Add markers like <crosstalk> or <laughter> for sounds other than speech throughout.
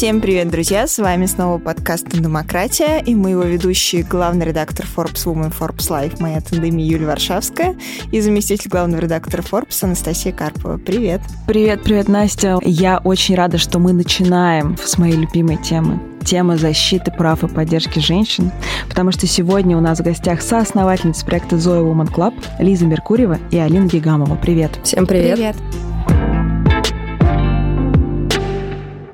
Всем привет, друзья! С вами снова подкаст «Демократия» и мы его ведущие главный редактор Forbes Woman Forbes Life моя тандеми Юлия Варшавская и заместитель главного редактора Forbes Анастасия Карпова. Привет! Привет, привет, Настя! Я очень рада, что мы начинаем с моей любимой темы тема защиты прав и поддержки женщин, потому что сегодня у нас в гостях соосновательница проекта Zoe Woman Club Лиза Меркурьева и Алина Гигамова. Привет! Всем привет! Привет!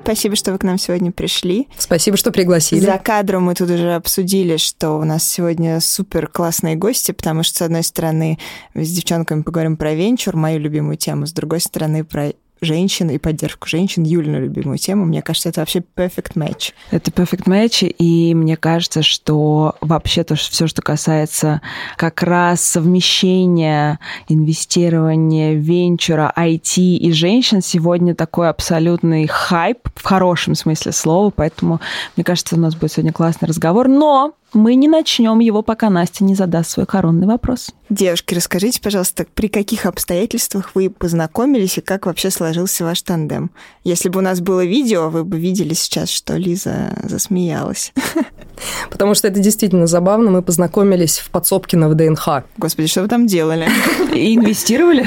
Спасибо, что вы к нам сегодня пришли. Спасибо, что пригласили. За кадром мы тут уже обсудили, что у нас сегодня супер классные гости, потому что, с одной стороны, с девчонками поговорим про венчур, мою любимую тему, с другой стороны, про женщин и поддержку женщин, Юлину любимую тему. Мне кажется, это вообще perfect match. Это perfect match, и мне кажется, что вообще то, что все, что касается как раз совмещения инвестирования венчура, IT и женщин, сегодня такой абсолютный хайп в хорошем смысле слова, поэтому мне кажется, у нас будет сегодня классный разговор. Но мы не начнем его, пока Настя не задаст свой коронный вопрос. Девушки, расскажите, пожалуйста, при каких обстоятельствах вы познакомились и как вообще сложился ваш тандем? Если бы у нас было видео, вы бы видели сейчас, что Лиза засмеялась. <laughs> Потому что это действительно забавно. Мы познакомились в подсобке на ВДНХ. Господи, что вы там делали? И инвестировали?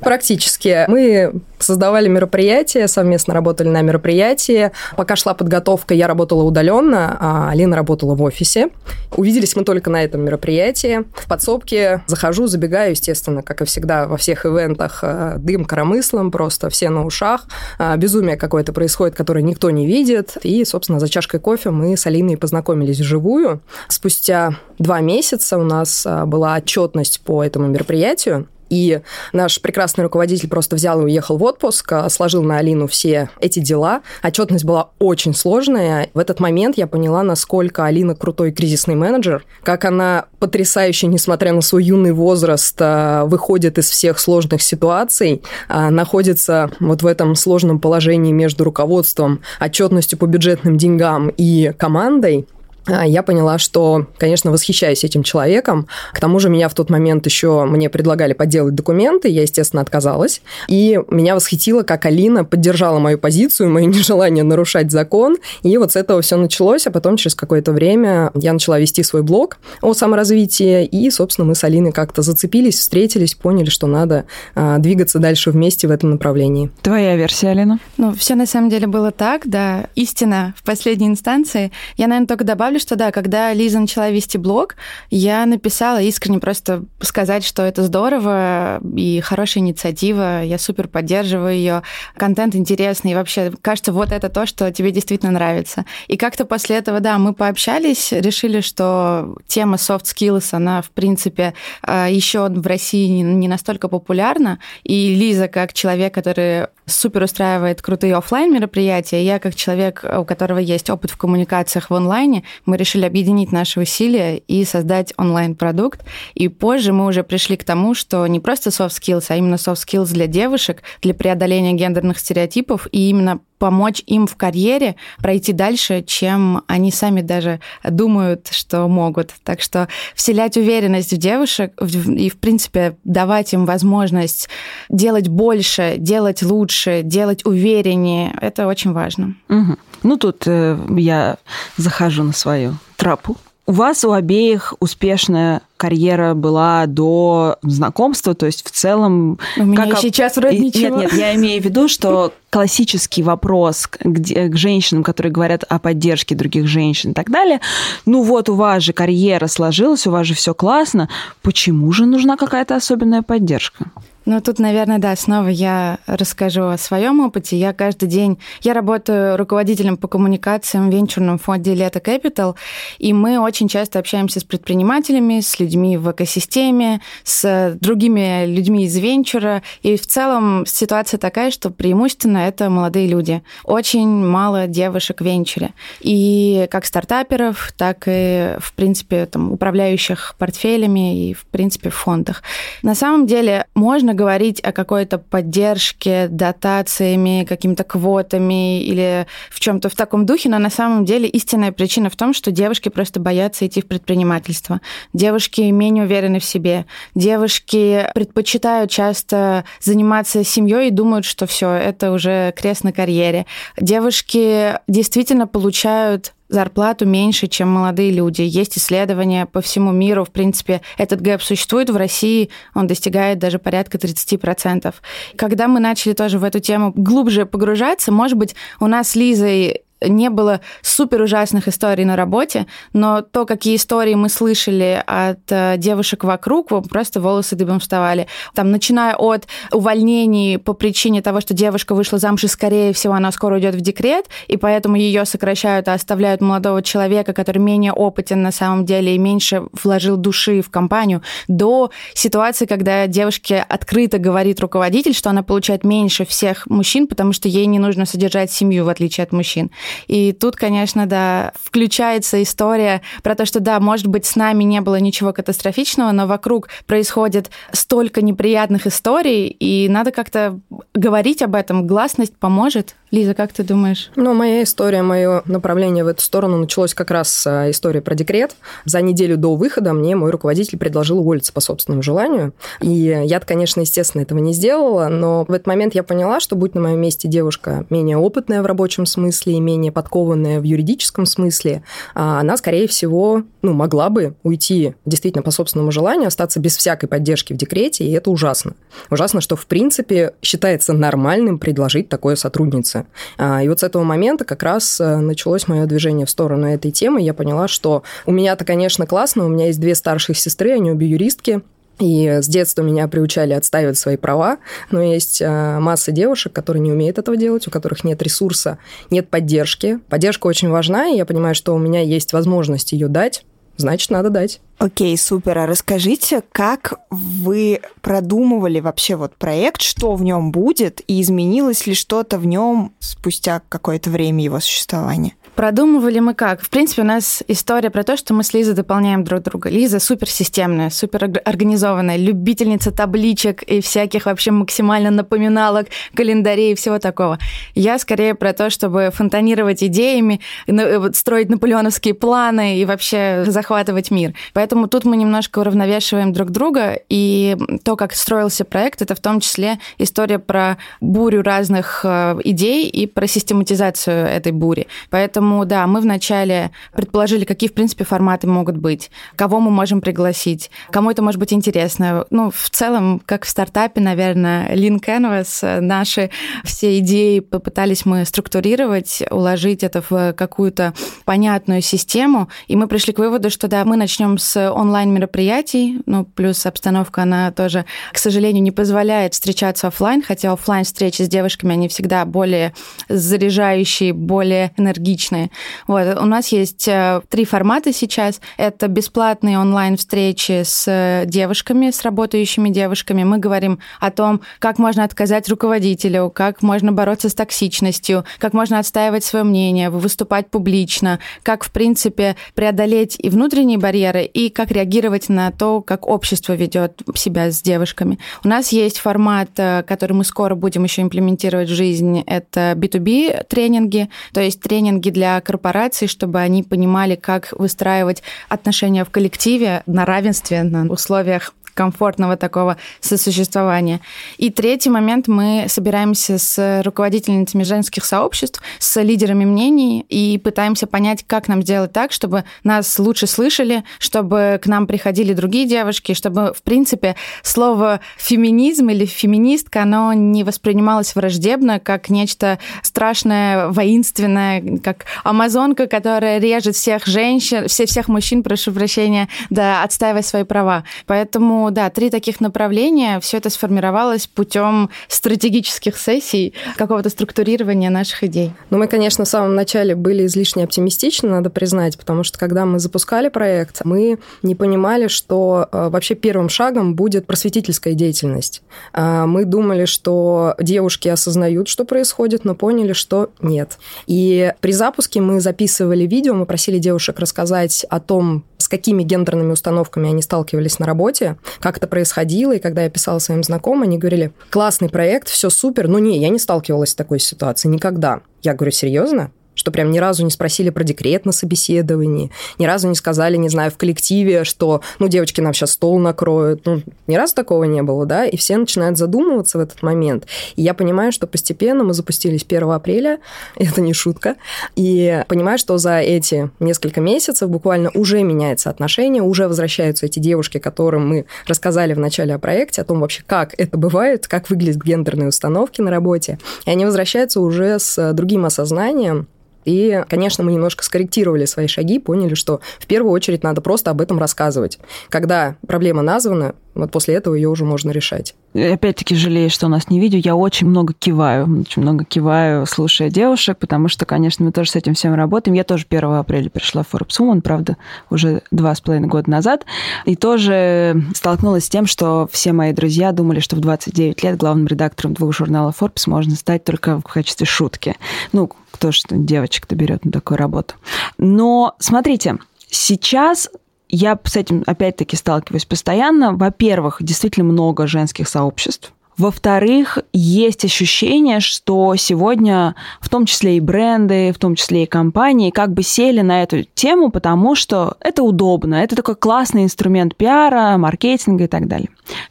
Практически. Мы создавали мероприятия, совместно работали на мероприятии. Пока шла подготовка, я работала удаленно, а Алина работала в офисе. Увиделись мы только на этом мероприятии. В подсобке захожу, забегаю, естественно, как и всегда во всех ивентах, э, дым коромыслом, просто все на ушах. А, безумие какое-то происходит, которое никто не видит. И, собственно, за чашкой кофе мы с Алиной познакомились вживую. Спустя два месяца у нас а, была отчетность по этому мероприятию. И наш прекрасный руководитель просто взял и уехал в отпуск, а, сложил на Алину все эти дела. Отчетность была очень сложная. В этот момент я поняла, насколько Алина крутой кризисный менеджер, как она потрясающе, несмотря на свой юный возраст, а, выходит из всех сложных ситуаций, находится вот в этом сложном положении между руководством, отчетностью по бюджетным деньгам и командой. А, я поняла, что, конечно, восхищаюсь этим человеком. К тому же меня в тот момент еще мне предлагали подделать документы, я, естественно, отказалась. И меня восхитило, как Алина поддержала мою позицию, мое <laughs> нежелание нарушать закон. И вот с этого все началось, а потом через какое-то время я начала вести свой блог о саморазвитии, и, собственно, мы с Алиной как-то зацепились, встретились, поняли, что надо а, двигаться дальше вместе в этом направлении. Твоя версия, Алина? Ну, все на самом деле было так, да. Истина в последней инстанции. Я, наверное, только добавлю, добавлю, что да, когда Лиза начала вести блог, я написала искренне просто сказать, что это здорово и хорошая инициатива, я супер поддерживаю ее, контент интересный, и вообще, кажется, вот это то, что тебе действительно нравится. И как-то после этого, да, мы пообщались, решили, что тема soft skills, она, в принципе, э, еще в России не настолько популярна, и Лиза, как человек, который супер устраивает крутые офлайн мероприятия, я, как человек, у которого есть опыт в коммуникациях в онлайне, мы решили объединить наши усилия и создать онлайн-продукт. И позже мы уже пришли к тому, что не просто soft skills, а именно soft skills для девушек, для преодоления гендерных стереотипов и именно помочь им в карьере пройти дальше, чем они сами даже думают, что могут. Так что вселять уверенность в девушек и, в принципе, давать им возможность делать больше, делать лучше, делать увереннее, это очень важно. Угу. Ну, тут э, я захожу на свою тропу. У вас у обеих успешная карьера была до знакомства, то есть в целом... У меня как... сейчас вроде ничего. Нет, нет, я имею в виду, что классический вопрос к, к женщинам, которые говорят о поддержке других женщин и так далее, ну вот у вас же карьера сложилась, у вас же все классно, почему же нужна какая-то особенная поддержка? Ну, тут, наверное, да, снова я расскажу о своем опыте. Я каждый день... Я работаю руководителем по коммуникациям в венчурном фонде Лето Capital, и мы очень часто общаемся с предпринимателями, с людьми в экосистеме, с другими людьми из венчура, и в целом ситуация такая, что преимущественно это молодые люди. Очень мало девушек в венчуре. И как стартаперов, так и, в принципе, там, управляющих портфелями и, в принципе, в фондах. На самом деле можно говорить о какой-то поддержке, дотациями, какими-то квотами или в чем-то в таком духе, но на самом деле истинная причина в том, что девушки просто боятся идти в предпринимательство. Девушки менее уверены в себе. Девушки предпочитают часто заниматься семьей и думают, что все, это уже крест на карьере. Девушки действительно получают зарплату меньше, чем молодые люди. Есть исследования по всему миру. В принципе, этот гэп существует. В России он достигает даже порядка 30%. Когда мы начали тоже в эту тему глубже погружаться, может быть, у нас с Лизой не было супер ужасных историй на работе, но то, какие истории мы слышали от э, девушек вокруг, просто волосы дыбом вставали. Там, начиная от увольнений по причине того, что девушка вышла замуж, и, скорее всего, она скоро уйдет в декрет, и поэтому ее сокращают, а оставляют молодого человека, который менее опытен на самом деле и меньше вложил души в компанию, до ситуации, когда девушке открыто говорит руководитель, что она получает меньше всех мужчин, потому что ей не нужно содержать семью, в отличие от мужчин. И тут, конечно, да, включается история про то, что да, может быть, с нами не было ничего катастрофичного, но вокруг происходит столько неприятных историй, и надо как-то говорить об этом. Гласность поможет. Лиза, как ты думаешь? Ну, моя история, мое направление в эту сторону началось как раз с а, истории про декрет. За неделю до выхода мне мой руководитель предложил уволиться по собственному желанию. И я конечно, естественно, этого не сделала, но в этот момент я поняла, что будь на моем месте девушка менее опытная в рабочем смысле, менее подкованная в юридическом смысле, а, она, скорее всего, ну, могла бы уйти действительно по собственному желанию, остаться без всякой поддержки в декрете, и это ужасно. Ужасно, что, в принципе, считается нормальным предложить такое сотруднице. А, и вот с этого момента как раз э, началось мое движение в сторону этой темы. Я поняла, что у меня-то, конечно, классно, у меня есть две старших сестры, они обе юристки, и с детства меня приучали отстаивать свои права, но есть э, масса девушек, которые не умеют этого делать, у которых нет ресурса, нет поддержки. Поддержка очень важна, и я понимаю, что у меня есть возможность ее дать, значит, надо дать. Окей, супер. А расскажите, как вы продумывали вообще вот проект, что в нем будет, и изменилось ли что-то в нем спустя какое-то время его существования? Продумывали мы как? В принципе, у нас история про то, что мы с Лизой дополняем друг друга. Лиза суперсистемная, супер организованная, любительница табличек и всяких вообще максимально напоминалок, календарей и всего такого. Я скорее про то, чтобы фонтанировать идеями, э, строить наполеоновские планы и вообще захватывать мир. Поэтому тут мы немножко уравновешиваем друг друга, и то, как строился проект, это в том числе история про бурю разных э, идей и про систематизацию этой бури. Поэтому Поэтому, да, мы вначале предположили, какие, в принципе, форматы могут быть, кого мы можем пригласить, кому это может быть интересно. Ну, в целом, как в стартапе, наверное, Lean Canvas, наши все идеи попытались мы структурировать, уложить это в какую-то понятную систему, и мы пришли к выводу, что да, мы начнем с онлайн-мероприятий, ну, плюс обстановка, она тоже, к сожалению, не позволяет встречаться офлайн, хотя офлайн встречи с девушками, они всегда более заряжающие, более энергичные, разные. Вот. У нас есть э, три формата сейчас. Это бесплатные онлайн-встречи с э, девушками, с работающими девушками. Мы говорим о том, как можно отказать руководителю, как можно бороться с токсичностью, как можно отстаивать свое мнение, выступать публично, как, в принципе, преодолеть и внутренние барьеры, и как реагировать на то, как общество ведет себя с девушками. У нас есть формат, э, который мы скоро будем еще имплементировать в жизнь, это B2B тренинги, то есть тренинги для для корпораций, чтобы они понимали, как выстраивать отношения в коллективе на равенстве, на условиях комфортного такого сосуществования. И третий момент, мы собираемся с руководительницами женских сообществ, с лидерами мнений и пытаемся понять, как нам сделать так, чтобы нас лучше слышали, чтобы к нам приходили другие девушки, чтобы, в принципе, слово феминизм или феминистка, оно не воспринималось враждебно, как нечто страшное, воинственное, как амазонка, которая режет всех женщин, все, всех мужчин, прошу прощения, да, отстаивая свои права. Поэтому да, три таких направления. Все это сформировалось путем стратегических сессий, какого-то структурирования наших идей. Ну, мы, конечно, в самом начале были излишне оптимистичны, надо признать, потому что когда мы запускали проект, мы не понимали, что э, вообще первым шагом будет просветительская деятельность. А, мы думали, что девушки осознают, что происходит, но поняли, что нет. И при запуске мы записывали видео, мы просили девушек рассказать о том, с какими гендерными установками они сталкивались на работе, как это происходило, и когда я писала своим знакомым, они говорили, классный проект, все супер, но не, я не сталкивалась с такой ситуацией никогда. Я говорю, серьезно? Что прям ни разу не спросили про декрет на собеседовании, ни разу не сказали, не знаю, в коллективе, что, ну, девочки нам сейчас стол накроют. Ну, ни разу такого не было, да, и все начинают задумываться в этот момент. И я понимаю, что постепенно мы запустились 1 апреля, <laughs> это не шутка, и понимаю, что за эти несколько месяцев буквально уже меняется отношение, уже возвращаются эти девушки, которым мы рассказали в начале о проекте, о том вообще, как это бывает, как выглядят гендерные установки на работе, и они возвращаются уже с другим осознанием, и, конечно, мы немножко скорректировали свои шаги, поняли, что в первую очередь надо просто об этом рассказывать. Когда проблема названа, вот после этого ее уже можно решать. Опять-таки жалею, что у нас не видео. Я очень много киваю, очень много киваю, слушая девушек, потому что, конечно, мы тоже с этим всем работаем. Я тоже 1 апреля пришла в Forbes Woman, правда, уже два с половиной года назад, и тоже столкнулась с тем, что все мои друзья думали, что в 29 лет главным редактором двух журналов Forbes можно стать только в качестве шутки. Ну, кто что девочек-то берет на такую работу. Но смотрите, сейчас я с этим опять-таки сталкиваюсь постоянно. Во-первых, действительно много женских сообществ. Во-вторых, есть ощущение, что сегодня в том числе и бренды, в том числе и компании как бы сели на эту тему, потому что это удобно, это такой классный инструмент пиара, маркетинга и так далее.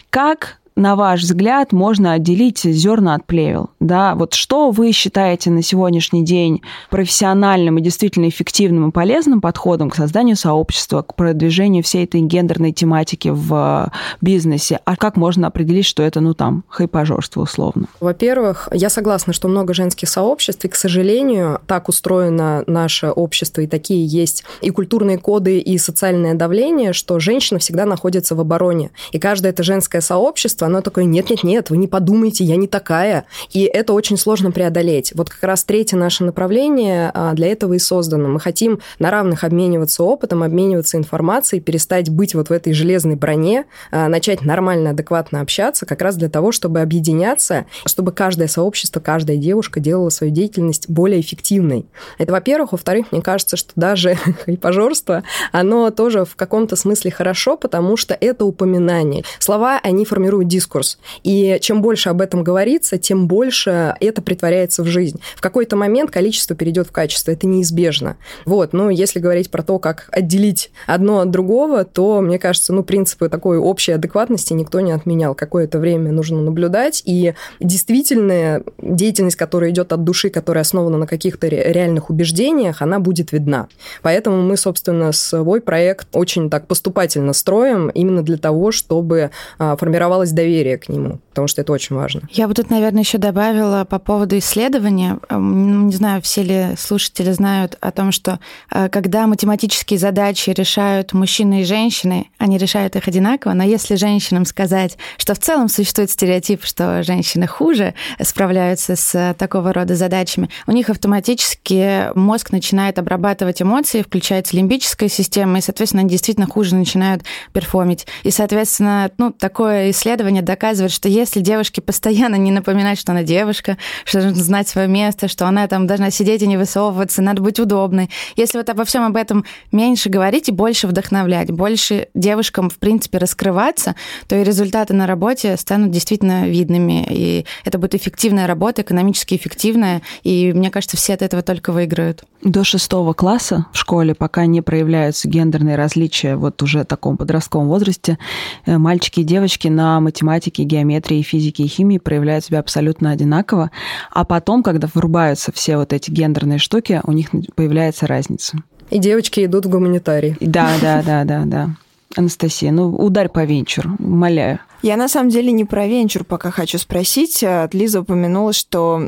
Как на ваш взгляд, можно отделить зерна от плевел? Да, вот что вы считаете на сегодняшний день профессиональным и действительно эффективным и полезным подходом к созданию сообщества, к продвижению всей этой гендерной тематики в бизнесе? А как можно определить, что это, ну, там, хайпажорство условно? Во-первых, я согласна, что много женских сообществ, и, к сожалению, так устроено наше общество, и такие есть и культурные коды, и социальное давление, что женщина всегда находится в обороне. И каждое это женское сообщество общество, оно такое, нет-нет-нет, вы не подумайте, я не такая. И это очень сложно преодолеть. Вот как раз третье наше направление а, для этого и создано. Мы хотим на равных обмениваться опытом, обмениваться информацией, перестать быть вот в этой железной броне, а, начать нормально, адекватно общаться, как раз для того, чтобы объединяться, чтобы каждое сообщество, каждая девушка делала свою деятельность более эффективной. Это, во-первых. Во-вторых, мне кажется, что даже <laughs> хайпажорство, оно тоже в каком-то смысле хорошо, потому что это упоминание. Слова, они формируют дискурс. И чем больше об этом говорится, тем больше это притворяется в жизнь. В какой-то момент количество перейдет в качество. Это неизбежно. Вот. Ну, если говорить про то, как отделить одно от другого, то, мне кажется, ну, принципы такой общей адекватности никто не отменял. Какое-то время нужно наблюдать. И действительно, деятельность, которая идет от души, которая основана на каких-то реальных убеждениях, она будет видна. Поэтому мы, собственно, свой проект очень так поступательно строим именно для того, чтобы а, формировалась доверие к нему, потому что это очень важно. Я бы тут, наверное, еще добавила по поводу исследования. Эм, не знаю, все ли слушатели знают о том, что э, когда математические задачи решают мужчины и женщины, они решают их одинаково, но если женщинам сказать, что в целом существует стереотип, что женщины хуже справляются с такого рода задачами, у них автоматически мозг начинает обрабатывать эмоции, включается лимбическая система, и, соответственно, они действительно хуже начинают перформить. И, соответственно, ну, такое исследование доказывают, что если девушке постоянно не напоминать, что она девушка, что нужно знать свое место, что она там должна сидеть и не высовываться, надо быть удобной. Если вот обо всем об этом меньше говорить и больше вдохновлять, больше девушкам, в принципе, раскрываться, то и результаты на работе станут действительно видными. И это будет эффективная работа, экономически эффективная. И мне кажется, все от этого только выиграют. До шестого класса в школе, пока не проявляются гендерные различия вот уже в таком подростковом возрасте, э, мальчики и девочки на математике, геометрии, физике и химии проявляют себя абсолютно одинаково, а потом, когда врубаются все вот эти гендерные штуки, у них появляется разница. И девочки идут в гуманитарий. Да, да, да, да, да. Анастасия, ну ударь по венчуру, умоляю. Я на самом деле не про венчур пока хочу спросить. Лиза упомянула, что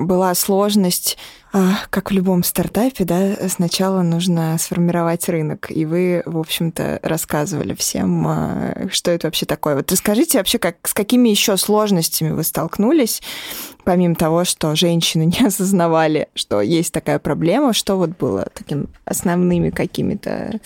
была сложность а, как в любом стартапе, да, сначала нужно сформировать рынок, и вы, в общем-то, рассказывали всем, а, что это вообще такое. Вот расскажите вообще, как, с какими еще сложностями вы столкнулись, помимо того, что женщины <laughs> не осознавали, что есть такая проблема, что вот было таким основными какими-то...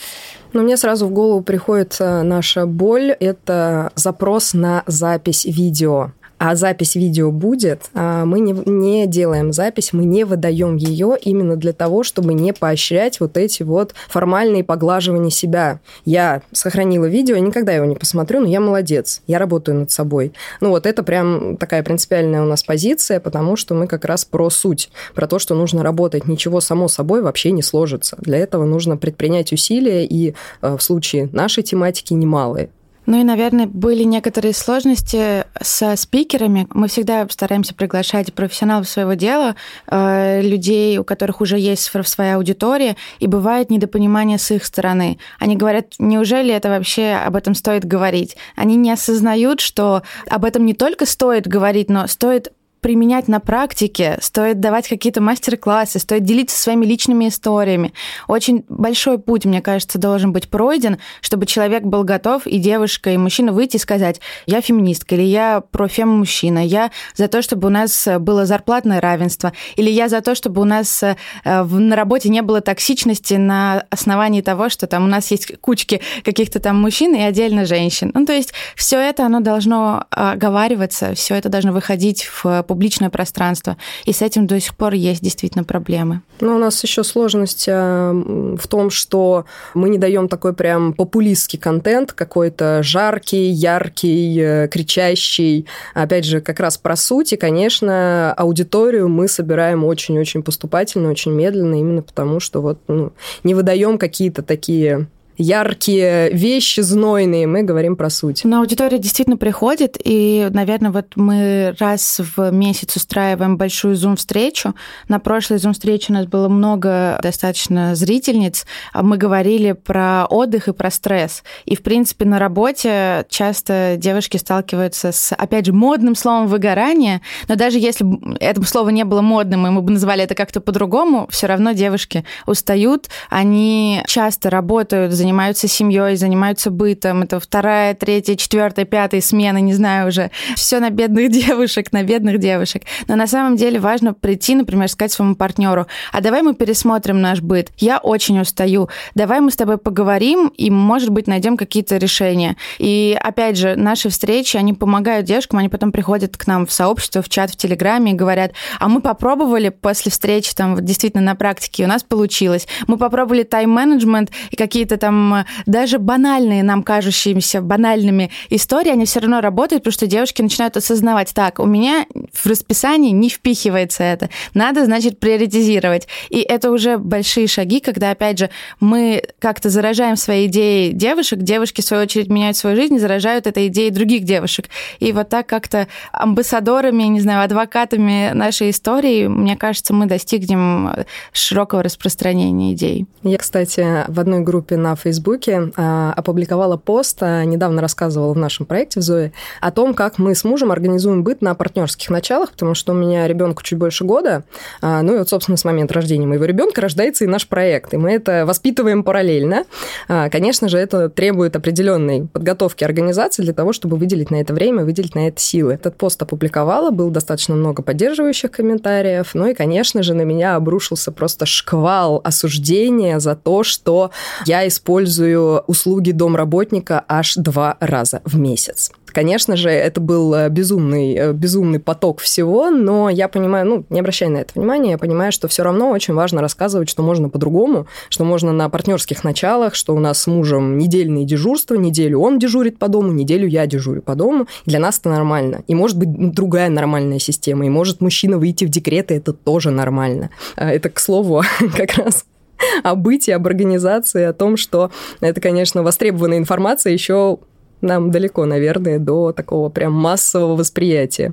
Ну, мне сразу в голову приходит наша боль, это запрос на запись видео а запись видео будет, а, мы не, не делаем запись, мы не выдаем ее именно для того, чтобы не поощрять вот эти вот формальные поглаживания себя. Я сохранила видео, я никогда его не посмотрю, но я молодец, я работаю над собой. Ну вот это прям такая принципиальная у нас позиция, потому что мы как раз про суть, про то, что нужно работать. Ничего само собой вообще не сложится. Для этого нужно предпринять усилия, и э, в случае нашей тематики немалые. Ну и, наверное, были некоторые сложности со спикерами. Мы всегда стараемся приглашать профессионалов своего дела, э, людей, у которых уже есть своя аудитория, и бывает недопонимание с их стороны. Они говорят, неужели это вообще об этом стоит говорить? Они не осознают, что об этом не только стоит говорить, но стоит применять на практике, стоит давать какие-то мастер-классы, стоит делиться своими личными историями. Очень большой путь, мне кажется, должен быть пройден, чтобы человек был готов, и девушка, и мужчина выйти и сказать, я феминистка, или я про мужчина я за то, чтобы у нас было зарплатное равенство, или я за то, чтобы у нас э, на работе не было токсичности на основании того, что там у нас есть кучки каких-то там мужчин и отдельно женщин. Ну, то есть все это, оно должно оговариваться, все это должно выходить в публичное пространство. И с этим до сих пор есть действительно проблемы. Ну, у нас еще сложность э, в том, что мы не даем такой прям популистский контент, какой-то жаркий, яркий, э, кричащий. Опять же, как раз про суть. И, конечно, аудиторию мы собираем очень-очень поступательно, очень медленно, именно потому что вот ну, не выдаем какие-то такие яркие вещи, знойные, мы говорим про суть. Но аудитория действительно приходит, и, наверное, вот мы раз в месяц устраиваем большую зум-встречу. На прошлой зум-встрече у нас было много достаточно зрительниц. Мы говорили про отдых и про стресс. И, в принципе, на работе часто девушки сталкиваются с, опять же, модным словом выгорание, но даже если это слово не было модным, и мы бы называли это как-то по-другому, все равно девушки устают, они часто работают, занимаются занимаются семьей, занимаются бытом. Это вторая, третья, четвертая, пятая смена, не знаю уже. Все на бедных <laughs> девушек, на бедных девушек. Но на самом деле важно прийти, например, сказать своему партнеру, а давай мы пересмотрим наш быт. Я очень устаю. Давай мы с тобой поговорим и, может быть, найдем какие-то решения. И, опять же, наши встречи, они помогают девушкам, они потом приходят к нам в сообщество, в чат, в Телеграме и говорят, а мы попробовали после встречи, там, действительно на практике, у нас получилось. Мы попробовали тайм-менеджмент и какие-то там даже банальные, нам кажущиеся банальными истории, они все равно работают, потому что девушки начинают осознавать, так, у меня в расписании не впихивается это, надо, значит, приоритизировать. И это уже большие шаги, когда, опять же, мы как-то заражаем свои идеи девушек, девушки, в свою очередь, меняют свою жизнь заражают этой идеей других девушек. И вот так как-то амбассадорами, не знаю, адвокатами нашей истории, мне кажется, мы достигнем широкого распространения идей. Я, кстати, в одной группе на Фейсбуке а, опубликовала пост, а, недавно рассказывала в нашем проекте в Зое, о том, как мы с мужем организуем быт на партнерских началах, потому что у меня ребенку чуть больше года, а, ну и вот, собственно, с момента рождения моего ребенка рождается и наш проект, и мы это воспитываем параллельно. Конечно же, это требует определенной подготовки организации для того, чтобы выделить на это время, выделить на это силы. Этот пост опубликовала, было достаточно много поддерживающих комментариев, ну и, конечно же, на меня обрушился просто шквал осуждения за то, что я использую использую услуги домработника аж два раза в месяц. Конечно же, это был э, безумный, э, безумный поток всего, но я понимаю, ну, не обращая на это внимания, я понимаю, что все равно очень важно рассказывать, что можно по-другому, что можно на партнерских началах, что у нас с мужем недельные дежурства, неделю он дежурит по дому, неделю я дежурю по дому. Для нас это нормально. И может быть другая нормальная система, и может мужчина выйти в декрет, и это тоже нормально. А это, к слову, <laughs> как раз <laughs> о бытии, об организации, о том, что это, конечно, востребованная информация еще нам далеко, наверное, до такого прям массового восприятия.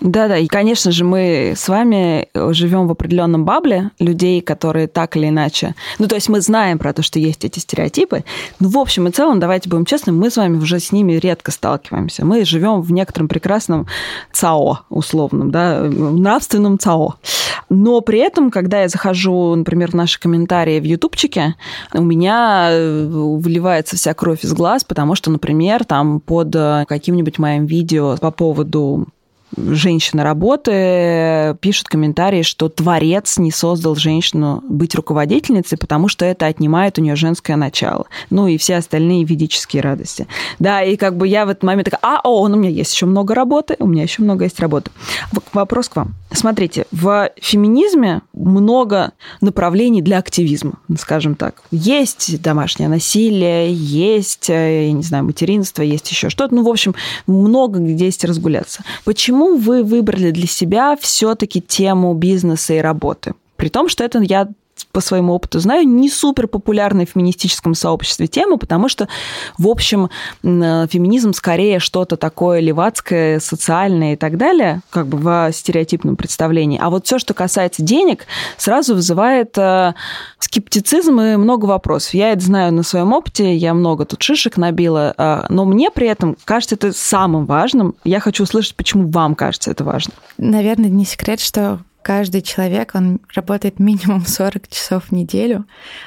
Да-да, и, конечно же, мы с вами живем в определенном бабле людей, которые так или иначе... Ну, то есть мы знаем про то, что есть эти стереотипы, но в общем и целом, давайте будем честны, мы с вами уже с ними редко сталкиваемся. Мы живем в некотором прекрасном ЦАО, условном, да, нравственном ЦАО. Но при этом, когда я захожу, например, в наши комментарии в ютубчике, у меня э, выливается вся кровь из глаз, потому что, например, там под каким-нибудь моим видео по поводу женщины работы пишут комментарии, что творец не создал женщину быть руководительницей, потому что это отнимает у нее женское начало. Ну и все остальные ведические радости. Да, и как бы я в этот момент такая, а, о, ну, у меня есть еще много работы, у меня еще много есть работы. Вопрос к вам. Смотрите, в феминизме много направлений для активизма, скажем так. Есть домашнее насилие, есть, э, я не знаю, материнство, есть еще что-то. Ну, в общем, много где есть разгуляться. Почему вы выбрали для себя все-таки тему бизнеса и работы? При том, что это я по своему опыту знаю, не супер популярная в феминистическом сообществе тема, потому что, в общем, феминизм скорее что-то такое левацкое, социальное и так далее, как бы в стереотипном представлении. А вот все, что касается денег, сразу вызывает э, скептицизм и много вопросов. Я это знаю на своем опыте, я много тут шишек набила, э, но мне при этом кажется это самым важным. Я хочу услышать, почему вам кажется это важно. Наверное, не секрет, что каждый человек, он работает минимум <laughs> 40 часов в неделю,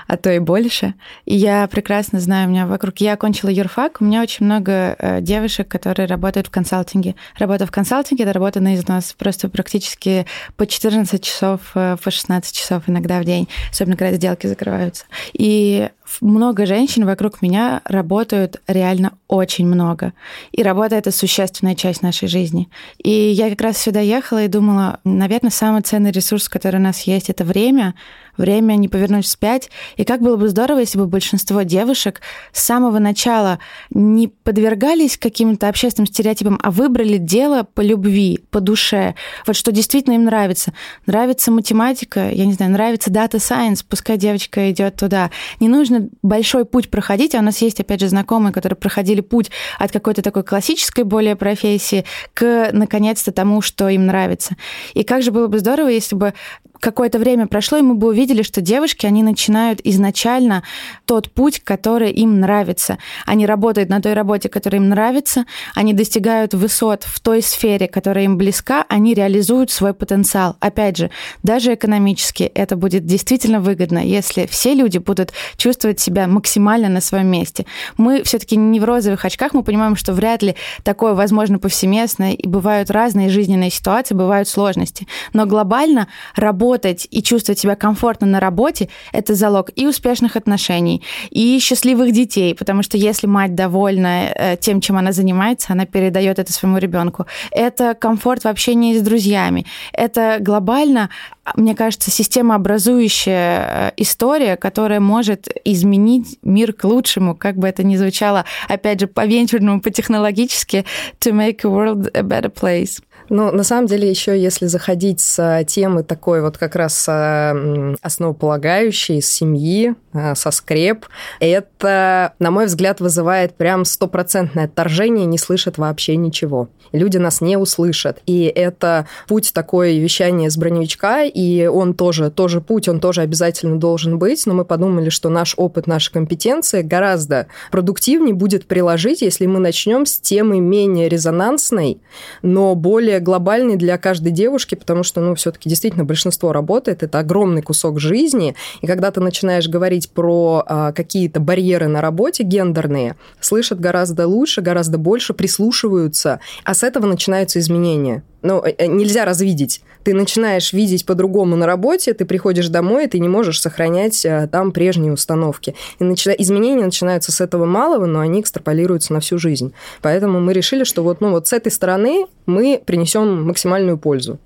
а то и больше. И я прекрасно знаю, у меня вокруг... Я окончила юрфак, у меня очень много э, девушек, которые работают в консалтинге. Работа в консалтинге — это работа на износ, просто практически по 14 часов, э, по 16 часов иногда в день, особенно когда сделки закрываются. И много женщин вокруг меня работают реально очень много. И работа — это существенная часть нашей жизни. И я как раз сюда ехала и думала, наверное, самый ценный ресурс, который у нас есть, это время — время не повернуть вспять. И как было бы здорово, если бы большинство девушек с самого начала не подвергались каким-то общественным стереотипам, а выбрали дело по любви, по душе. Вот что действительно им нравится. Нравится математика, я не знаю, нравится дата science, пускай девочка идет туда. Не нужно большой путь проходить, а у нас есть, опять же, знакомые, которые проходили путь от какой-то такой классической более профессии к, наконец-то, тому, что им нравится. И как же было бы здорово, если бы какое-то время прошло, и мы бы увидели, что девушки, они начинают изначально тот путь, который им нравится. Они работают на той работе, которая им нравится, они достигают высот в той сфере, которая им близка, они реализуют свой потенциал. Опять же, даже экономически это будет действительно выгодно, если все люди будут чувствовать себя максимально на своем месте. Мы все-таки не в розовых очках, мы понимаем, что вряд ли такое возможно повсеместно, и бывают разные жизненные ситуации, бывают сложности. Но глобально работа работать и чувствовать себя комфортно на работе – это залог и успешных отношений, и счастливых детей, потому что если мать довольна э, тем, чем она занимается, она передает это своему ребенку. Это комфорт в общении с друзьями. Это глобально, мне кажется, системообразующая э, история, которая может изменить мир к лучшему, как бы это ни звучало, опять же, по-венчурному, по-технологически, to make a world a better place. Ну, на самом деле, еще если заходить с темы такой вот как раз э, основополагающей, с семьи, э, со скреп, это, на мой взгляд, вызывает прям стопроцентное отторжение, не слышат вообще ничего. Люди нас не услышат. И это путь такой вещания с броневичка, и он тоже, тоже путь, он тоже обязательно должен быть, но мы подумали, что наш опыт, наши компетенции гораздо продуктивнее будет приложить, если мы начнем с темы менее резонансной, но более более глобальный для каждой девушки, потому что, ну, все-таки действительно большинство работает, это огромный кусок жизни, и когда ты начинаешь говорить про а, какие-то барьеры на работе гендерные, слышат гораздо лучше, гораздо больше, прислушиваются, а с этого начинаются изменения. Ну, э, э, нельзя развидеть. Ты начинаешь видеть по-другому на работе, ты приходишь домой, и ты не можешь сохранять а, там прежние установки. И начи... изменения начинаются с этого малого, но они экстраполируются на всю жизнь. Поэтому мы решили, что вот, ну, вот с этой стороны мы принесем максимальную пользу.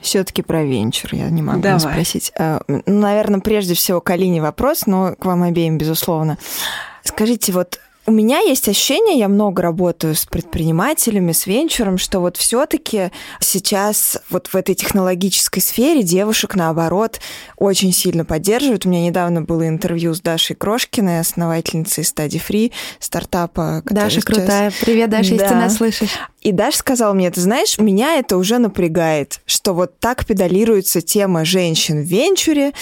Все-таки про венчур я не могу Давай. не спросить. А, ну, наверное, прежде всего к Алине вопрос, но к вам обеим, безусловно. Скажите, вот у меня есть ощущение, я много работаю с предпринимателями, с венчуром, что вот все-таки сейчас вот в этой технологической сфере девушек, наоборот, очень сильно поддерживают. У меня недавно было интервью с Дашей Крошкиной, основательницей Study Free, стартапа. Даша сейчас... крутая. Привет, Даша, да. если ты нас слышишь. И Даша сказала мне, ты знаешь, меня это уже напрягает, что вот так педалируется тема женщин в венчуре.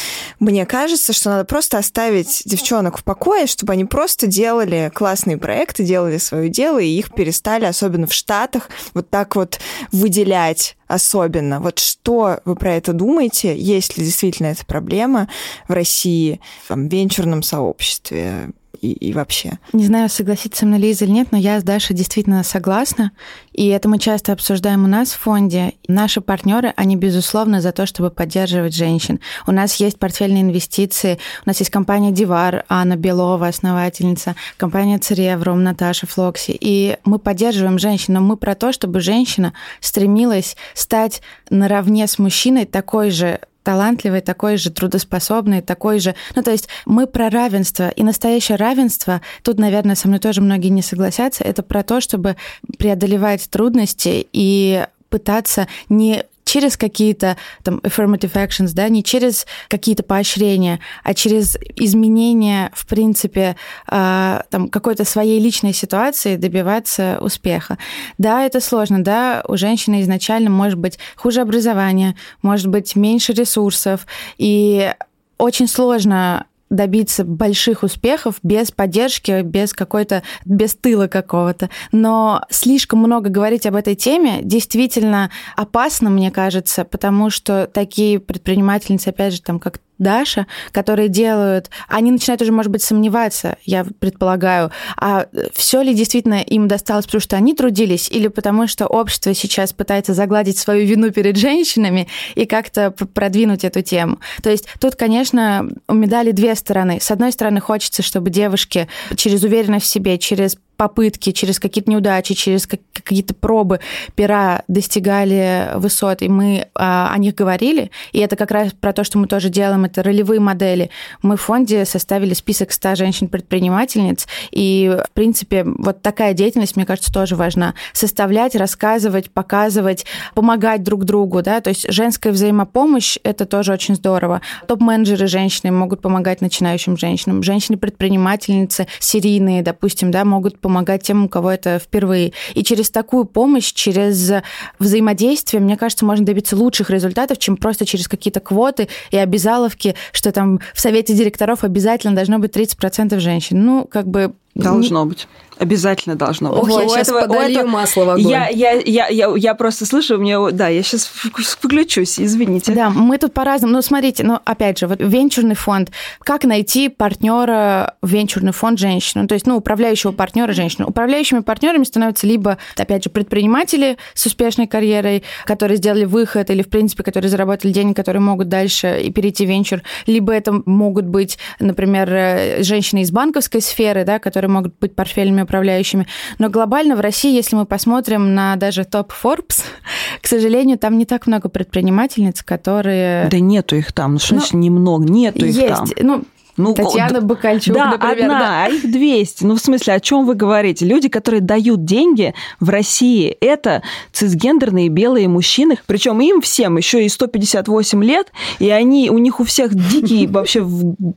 Мне кажется, что надо просто оставить девчонок в покое, чтобы они просто делали классные проекты, делали свое дело, и их перестали, особенно в Штатах, вот так вот выделять особенно. Вот что вы про это думаете? Есть ли действительно эта проблема в России, в венчурном сообществе? И, и вообще. Не знаю, согласится со мной Лиза или нет, но я с Дашей действительно согласна. И это мы часто обсуждаем у нас в фонде. Наши партнеры, они, безусловно, за то, чтобы поддерживать женщин. У нас есть портфельные инвестиции, у нас есть компания Дивар, Анна Белова, основательница, компания Цереврум, Наташа Флокси. И мы поддерживаем женщин, но мы про то, чтобы женщина стремилась стать наравне с мужчиной такой же талантливой, такой же трудоспособной, такой же... Ну, то есть мы про равенство. И настоящее равенство, тут, наверное, со мной тоже многие не согласятся, это про то, чтобы преодолевать трудности и пытаться не через какие-то там affirmative actions, да, не через какие-то поощрения, а через изменение, в принципе, э, там какой-то своей личной ситуации добиваться успеха. Да, это сложно, да, у женщины изначально может быть хуже образование, может быть меньше ресурсов, и очень сложно добиться больших успехов без поддержки, без какой-то, без тыла какого-то. Но слишком много говорить об этой теме действительно опасно, мне кажется, потому что такие предпринимательницы, опять же, там, как Даша, которые делают, они начинают уже, может быть, сомневаться, я предполагаю, а все ли действительно им досталось, потому что они трудились, или потому что общество сейчас пытается загладить свою вину перед женщинами и как-то продвинуть эту тему. То есть тут, конечно, у медали две стороны. С одной стороны, хочется, чтобы девушки через уверенность в себе, через попытки, через какие-то неудачи, через какие-то пробы пера достигали высот, и мы а, о них говорили. И это как раз про то, что мы тоже делаем, это ролевые модели. Мы в фонде составили список 100 женщин-предпринимательниц, и, в принципе, вот такая деятельность, мне кажется, тоже важна. Составлять, рассказывать, показывать, помогать друг другу, да, то есть женская взаимопомощь — это тоже очень здорово. Топ-менеджеры женщины могут помогать начинающим женщинам. Женщины-предпринимательницы серийные, допустим, да, могут помогать помогать тем, у кого это впервые. И через такую помощь, через взаимодействие, мне кажется, можно добиться лучших результатов, чем просто через какие-то квоты и обязаловки, что там в совете директоров обязательно должно быть 30% женщин. Ну, как бы... Должно быть. Обязательно должно быть. Ох, я сейчас этого, подолью этого... масло в огонь. Я, я, я, я, я просто слышу, мне, да, я сейчас включусь, извините. Да, мы тут по-разному. Ну, смотрите, ну, опять же, вот венчурный фонд. Как найти партнера в венчурный фонд женщину? То есть, ну, управляющего партнера женщину. Управляющими партнерами становятся либо, опять же, предприниматели с успешной карьерой, которые сделали выход, или, в принципе, которые заработали деньги, которые могут дальше и перейти в венчур. Либо это могут быть, например, э, женщины из банковской сферы, да, которые могут быть портфельными управляющими. Но глобально в России, если мы посмотрим на даже топ Forbes, <laughs> к сожалению, там не так много предпринимательниц, которые... Да нету их там, ну что значит ну, немного, нету их есть. там. Ну, ну, Татьяна Бакальчук, да, например. Одна, да, а их 200. Ну, в смысле, о чем вы говорите? Люди, которые дают деньги в России, это цисгендерные белые мужчины. Причем им всем еще и 158 лет, и они, у них у всех дикий <laughs> вообще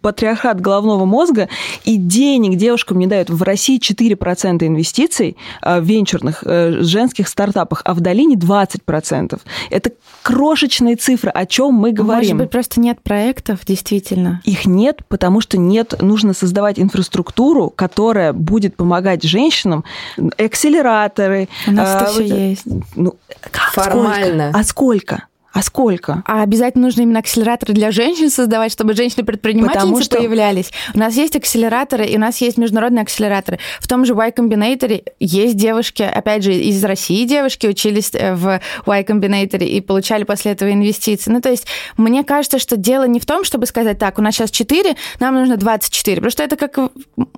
патриархат головного мозга, и денег девушкам не дают. В России 4% инвестиций э, в венчурных э, женских стартапах, а в долине 20%. Это крошечные цифры, о чем мы говорим. Может быть, просто нет проектов, действительно. Их нет, потому потому что нет, нужно создавать инфраструктуру, которая будет помогать женщинам, акселераторы. У нас э, все есть. Ну, Формально. Сколько? А сколько? А сколько? А обязательно нужно именно акселераторы для женщин создавать, чтобы женщины-предпринимательницы что... появлялись. У нас есть акселераторы, и у нас есть международные акселераторы. В том же Y Combinator есть девушки, опять же, из России девушки учились э, в Y Combinator и получали после этого инвестиции. Ну, то есть, мне кажется, что дело не в том, чтобы сказать, так, у нас сейчас 4, нам нужно 24, потому что это как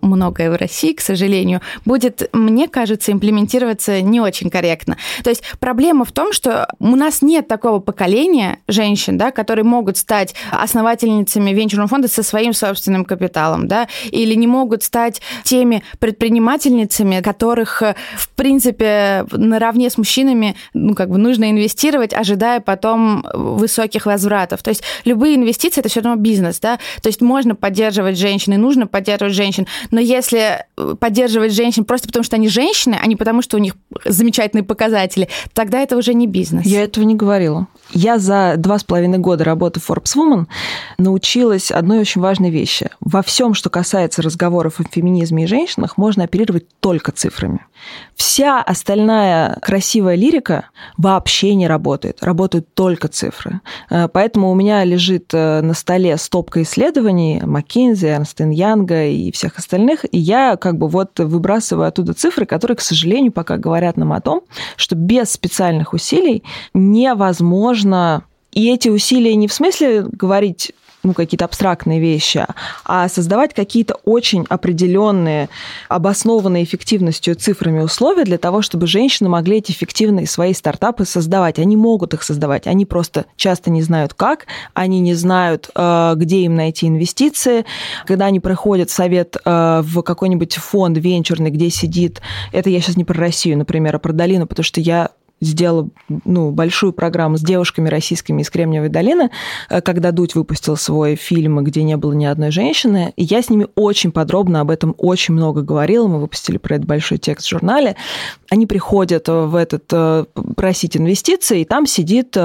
многое в России, к сожалению, будет, мне кажется, имплементироваться не очень корректно. То есть, проблема в том, что у нас нет такого поколения, поколение женщин, да, которые могут стать основательницами венчурного фонда со своим собственным капиталом, да, или не могут стать теми предпринимательницами, которых, в принципе, наравне с мужчинами, ну, как бы нужно инвестировать, ожидая потом высоких возвратов. То есть любые инвестиции – это все равно бизнес, да, то есть можно поддерживать женщин, и нужно поддерживать женщин, но если поддерживать женщин просто потому, что они женщины, а не потому, что у них замечательные показатели, тогда это уже не бизнес. Я этого не говорила. Я за два с половиной года работы Forbes Woman научилась одной очень важной вещи. Во всем, что касается разговоров о феминизме и женщинах, можно оперировать только цифрами. Вся остальная красивая лирика вообще не работает. Работают только цифры. Э, поэтому у меня лежит э, на столе стопка исследований Маккензи, Эрнстен Янга и всех остальных, и я как бы вот выбрасываю оттуда цифры, которые, к сожалению, пока говорят нам о том, что без специальных усилий невозможно и эти усилия не в смысле говорить ну, какие-то абстрактные вещи, а создавать какие-то очень определенные, обоснованные эффективностью цифрами условия для того, чтобы женщины могли эти эффективные свои стартапы создавать. Они могут их создавать, они просто часто не знают как, они не знают, э, где им найти инвестиции. Когда они приходят в совет э, в какой-нибудь фонд венчурный, где сидит, это я сейчас не про Россию, например, а про долину, потому что я сделала ну, большую программу с девушками российскими из Кремниевой долины, э, когда Дудь выпустил свой фильм, где не было ни одной женщины. И я с ними очень подробно об этом очень много говорила. Мы выпустили про это большой текст в журнале. Они приходят в этот э, просить инвестиции, и там сидит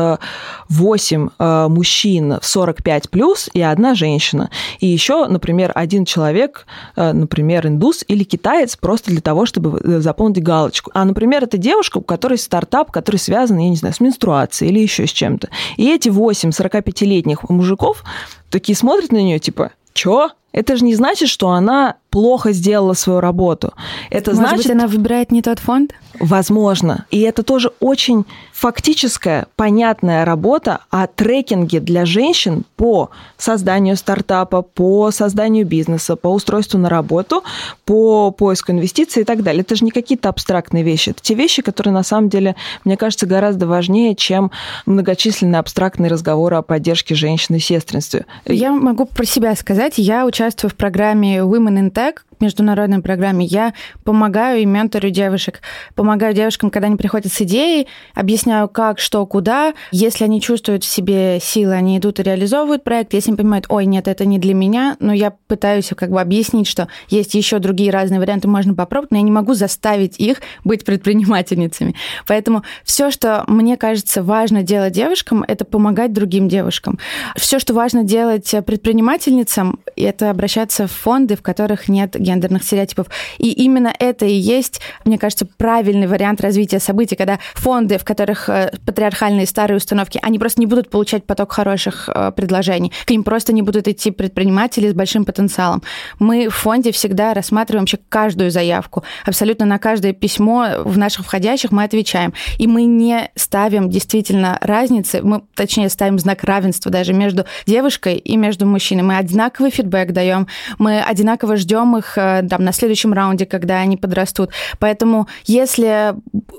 8 э, мужчин в 45 плюс и одна женщина. И еще, например, один человек, например, индус или китаец, просто для того, чтобы заполнить галочку. А, например, это девушка, у которой стартап этап, который связан, я не знаю, с менструацией или еще с чем-то. И эти 8 45-летних мужиков такие смотрят на нее, типа, чё? Это же не значит, что она плохо сделала свою работу. Это Может значит, быть, она выбирает не тот фонд? Возможно. И это тоже очень фактическая, понятная работа о трекинге для женщин по созданию стартапа, по созданию бизнеса, по устройству на работу, по поиску инвестиций и так далее. Это же не какие-то абстрактные вещи. Это те вещи, которые на самом деле, мне кажется, гораздо важнее, чем многочисленные абстрактные разговоры о поддержке женщины и сестринстве. Я могу про себя сказать. Я участвую в программе Women in Tech, международной программе, я помогаю и менторю девушек. Помогаю девушкам, когда они приходят с идеей, объясняю, как, что, куда. Если они чувствуют в себе силы, они идут и реализовывают проект. Если они понимают, ой, нет, это не для меня, но я пытаюсь как бы объяснить, что есть еще другие разные варианты, можно попробовать, но я не могу заставить их быть предпринимательницами. Поэтому все, что мне кажется важно делать девушкам, это помогать другим девушкам. Все, что важно делать предпринимательницам, это обращаться в фонды, в которых нет гендерных стереотипов. И именно это и есть, мне кажется, правильный вариант развития событий, когда фонды, в которых э, патриархальные старые установки, они просто не будут получать поток хороших э, предложений. К ним просто не будут идти предприниматели с большим потенциалом. Мы в фонде всегда рассматриваем вообще каждую заявку. Абсолютно на каждое письмо в наших входящих мы отвечаем. И мы не ставим действительно разницы, мы, точнее, ставим знак равенства даже между девушкой и между мужчиной. Мы одинаковый фидбэк даем, мы одинаково ждем их там, на следующем раунде, когда они подрастут. Поэтому если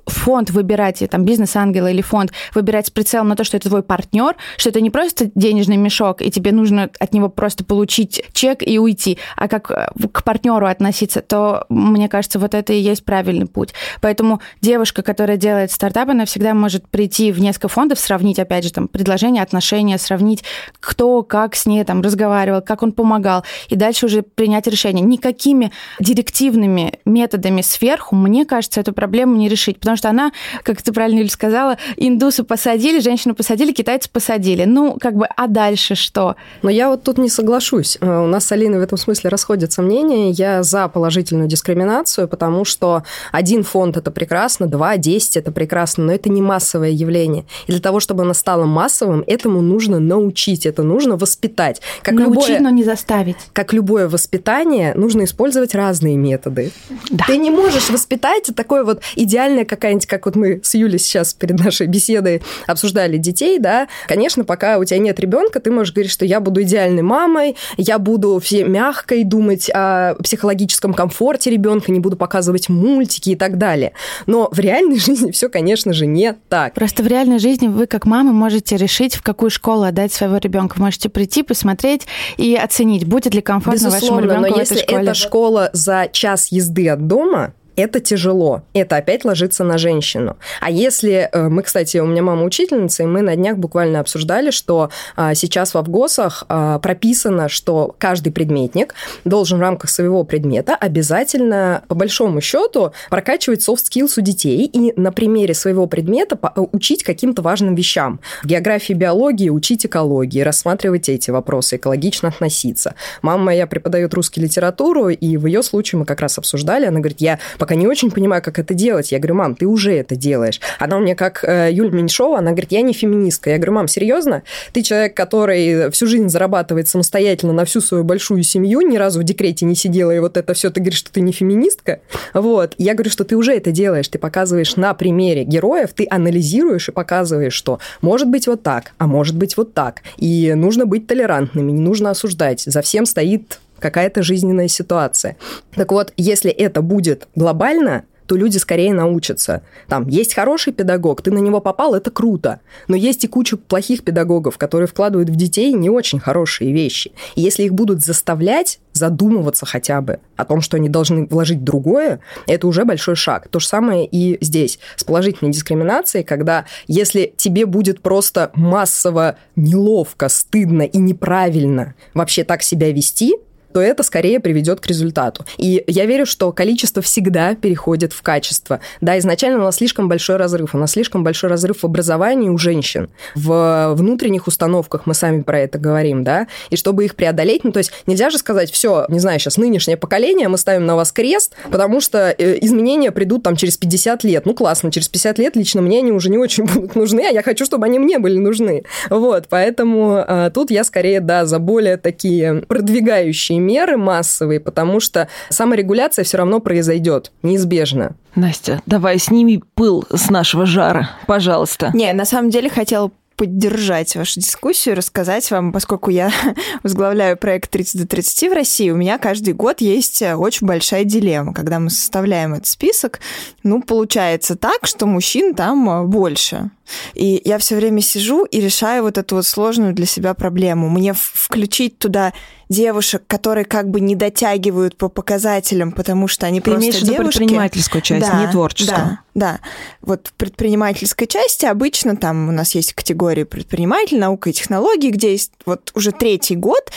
фонд выбирать, там, бизнес-ангел или фонд выбирать с прицелом на то, что это твой партнер, что это не просто денежный мешок, и тебе нужно от него просто получить чек и уйти, а как э, к партнеру относиться, то, мне кажется, вот это и есть правильный путь. Поэтому девушка, которая делает стартап, она всегда может прийти в несколько фондов, сравнить, опять же, там, предложения, отношения, сравнить, кто как с ней там разговаривал, как он помогал, и дальше уже принять решение. Никакие такими директивными методами сверху, мне кажется, эту проблему не решить, потому что она, как ты правильно Юля сказала, индусы посадили, женщину посадили, китайцы посадили. Ну, как бы, а дальше что? Но я вот тут не соглашусь. Э, у нас с Алиной в этом смысле расходятся мнения. Я за положительную дискриминацию, потому что один фонд – это прекрасно, два, десять – это прекрасно, но это не массовое явление. И для того, чтобы оно стало массовым, этому нужно научить, это нужно воспитать. Как научить, любое, но не заставить. Как любое воспитание, нужно использовать разные методы. Да. Ты не можешь воспитать такое вот идеальное какая-нибудь, как вот мы с Юлей сейчас перед нашей беседой обсуждали детей, да. Конечно, пока у тебя нет ребенка, ты можешь говорить, что я буду идеальной мамой, я буду все мягкой думать о психологическом комфорте ребенка, не буду показывать мультики и так далее. Но в реальной <laughs> жизни все, конечно же, не так. Просто в реальной жизни вы, как мама, можете решить, в какую школу отдать своего ребенка. Можете прийти, посмотреть и оценить, будет ли комфортно Безусловно, вашему ребенку но в если этой школе. Это школа за час езды от дома, это тяжело. Это опять ложится на женщину. А если э, мы, кстати, у меня мама учительница, и мы на днях буквально обсуждали, что а, сейчас в Авгосах а, прописано, что каждый предметник должен в рамках своего предмета обязательно, по большому счету, прокачивать soft skills у детей и на примере своего предмета э, учить каким-то важным вещам. В географии, биологии учить экологии, рассматривать эти вопросы, экологично относиться. Мама моя преподает русский литературу, и в ее случае мы как раз обсуждали, она говорит, я пока не очень понимаю, как это делать. Я говорю, мам, ты уже это делаешь. Она у меня как э, Юль Меньшова, она говорит, я не феминистка. Я говорю, мам, серьезно? Ты человек, который всю жизнь зарабатывает самостоятельно на всю свою большую семью, ни разу в декрете не сидела, и вот это все, ты говоришь, что ты не феминистка? Вот. Я говорю, что ты уже это делаешь. Ты показываешь на примере героев, ты анализируешь и показываешь, что может быть вот так, а может быть вот так. И нужно быть толерантными, не нужно осуждать. За всем стоит какая-то жизненная ситуация. Так вот, если это будет глобально, то люди скорее научатся. Там есть хороший педагог, ты на него попал, это круто. Но есть и куча плохих педагогов, которые вкладывают в детей не очень хорошие вещи. И если их будут заставлять задумываться хотя бы о том, что они должны вложить другое, это уже большой шаг. То же самое и здесь с положительной дискриминацией, когда если тебе будет просто массово неловко, стыдно и неправильно вообще так себя вести, то это скорее приведет к результату. И я верю, что количество всегда переходит в качество. Да, изначально у нас слишком большой разрыв. У нас слишком большой разрыв в образовании у женщин. В внутренних установках мы сами про это говорим, да, и чтобы их преодолеть, ну, то есть нельзя же сказать, все, не знаю, сейчас нынешнее поколение, мы ставим на вас крест, потому что э, изменения придут там через 50 лет. Ну, классно, через 50 лет лично мне они уже не очень <laughs> будут нужны, а я хочу, чтобы они мне были нужны. Вот, поэтому а, тут я скорее, да, за более такие продвигающие меры массовые, потому что саморегуляция все равно произойдет, неизбежно. Настя, давай сними пыл с нашего жара, пожалуйста. Не, на самом деле хотела поддержать вашу дискуссию, рассказать вам, поскольку я <laughs> возглавляю проект 30 до 30 в России, у меня каждый год есть очень большая дилемма. Когда мы составляем этот список, ну, получается так, что мужчин там больше. И я все время сижу и решаю вот эту вот сложную для себя проблему. Мне включить туда девушек, которые как бы не дотягивают по показателям, потому что они Ты просто имеешь девушки. предпринимательскую часть, да, не творческую. Да, да. Вот в предпринимательской части обычно там у нас есть категории предприниматель, наука и технологии, где есть вот уже третий год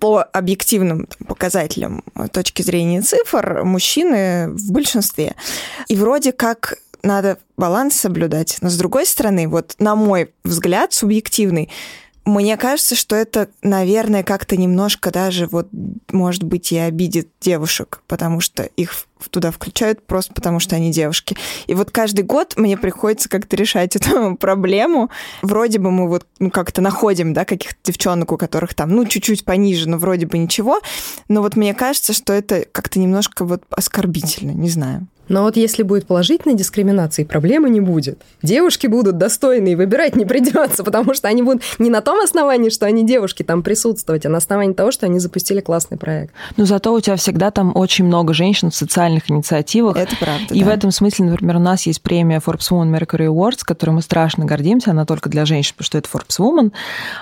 по объективным там, показателям точки зрения цифр мужчины в большинстве. И вроде как надо баланс соблюдать. Но с другой стороны, вот на мой взгляд, субъективный, мне кажется, что это, наверное, как-то немножко даже вот, может быть, и обидит девушек, потому что их туда включают просто потому, что они девушки. И вот каждый год мне приходится как-то решать <laughs> эту проблему. Вроде бы мы вот ну, как-то находим, да, каких-то девчонок, у которых там, ну, чуть-чуть пониже, но вроде бы ничего. Но вот мне кажется, что это как-то немножко вот оскорбительно, не знаю. Но вот если будет положительной дискриминации, проблемы не будет. Девушки будут достойные, выбирать не придется, потому что они будут не на том основании, что они девушки там присутствовать, а на основании того, что они запустили классный проект. Но зато у тебя всегда там очень много женщин в социальных инициативах. Это правда. И да. в этом смысле, например, у нас есть премия Forbes Woman Mercury Awards, которой мы страшно гордимся, она только для женщин, потому что это Forbes Woman.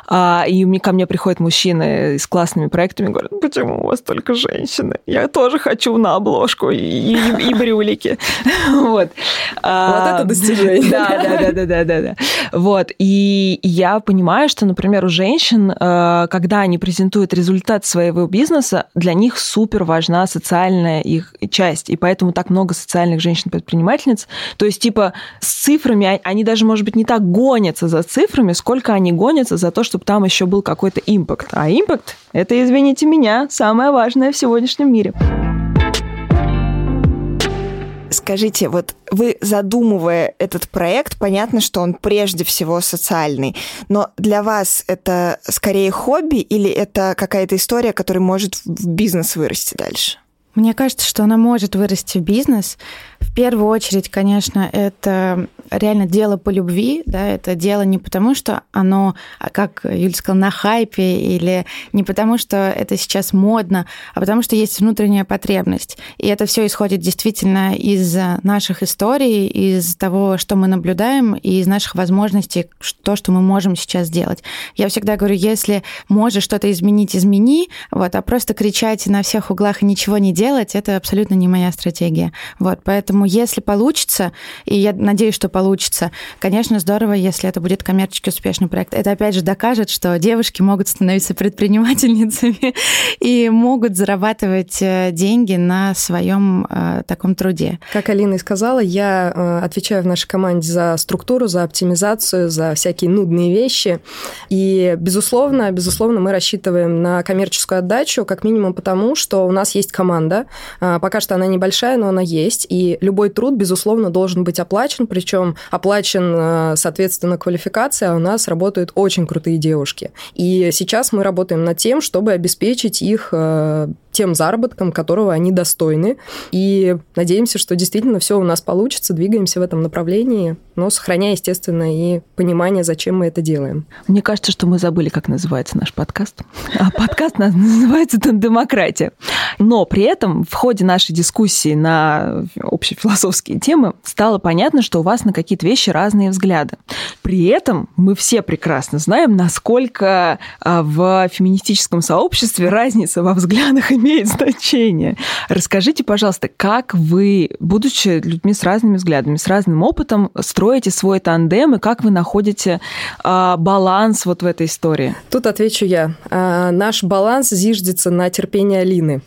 А, и ко мне приходят мужчины с классными проектами и говорят, почему у вас только женщины? Я тоже хочу на обложку и, и, и брюли публики. <laughs> Вот. Вот это достижение. <laughs> Да, да, да, да, да, да. Вот. И я понимаю, что, например, у женщин, э, когда они презентуют результат своего бизнеса, для них супер важна социальная их часть. И поэтому так много социальных женщин-предпринимательниц. То есть, типа, с цифрами они даже, может быть, не так гонятся за цифрами, сколько они гонятся за то, чтобы там еще был какой-то импакт. А импакт — это, извините меня, самое важное в сегодняшнем мире. Скажите, вот вы, задумывая этот проект, понятно, что он прежде всего социальный, но для вас это скорее хобби или это какая-то история, которая может в бизнес вырасти дальше? Мне кажется, что она может вырасти в бизнес. В первую очередь, конечно, это реально дело по любви, да, это дело не потому, что оно, а как Юля сказала, на хайпе, или не потому, что это сейчас модно, а потому что есть внутренняя потребность. И это все исходит действительно из наших историй, из того, что мы наблюдаем, и из наших возможностей, то, что мы можем сейчас сделать. Я всегда говорю, если можешь что-то изменить, измени, вот, а просто кричать на всех углах и ничего не делать, делать, это абсолютно не моя стратегия. Вот, поэтому если получится, и я надеюсь, что получится, конечно, здорово, если это будет коммерчески успешный проект. Это, опять же, докажет, что девушки могут становиться предпринимательницами <laughs> и могут зарабатывать э, деньги на своем э, таком труде. Как Алина и сказала, я э, отвечаю в нашей команде за структуру, за оптимизацию, за всякие нудные вещи. И, безусловно, безусловно, мы рассчитываем на коммерческую отдачу, как минимум потому, что у нас есть команда. Э, пока что она небольшая, но она есть. И любой труд, безусловно, должен быть оплачен, причем оплачен, э, соответственно, квалификация. А у нас работают очень крутые девушки. И сейчас мы работаем над тем, чтобы обеспечить их тем заработком, которого они достойны. И надеемся, что действительно все у нас получится, двигаемся в этом направлении, но сохраняя, естественно, и понимание, зачем мы это делаем. Мне кажется, что мы забыли, как называется наш подкаст. А подкаст называется «Демократия». Но при этом в ходе нашей дискуссии на общефилософские темы стало понятно, что у вас на какие-то вещи разные взгляды. При этом мы все прекрасно знаем, насколько а, в феминистическом сообществе разница во взглядах и имеет значение. Расскажите, пожалуйста, как вы, будучи людьми с разными взглядами, с разным опытом, строите свой тандем и как вы находите э, баланс вот в этой истории? Тут отвечу я. Э, наш баланс зиждется на терпении Алины.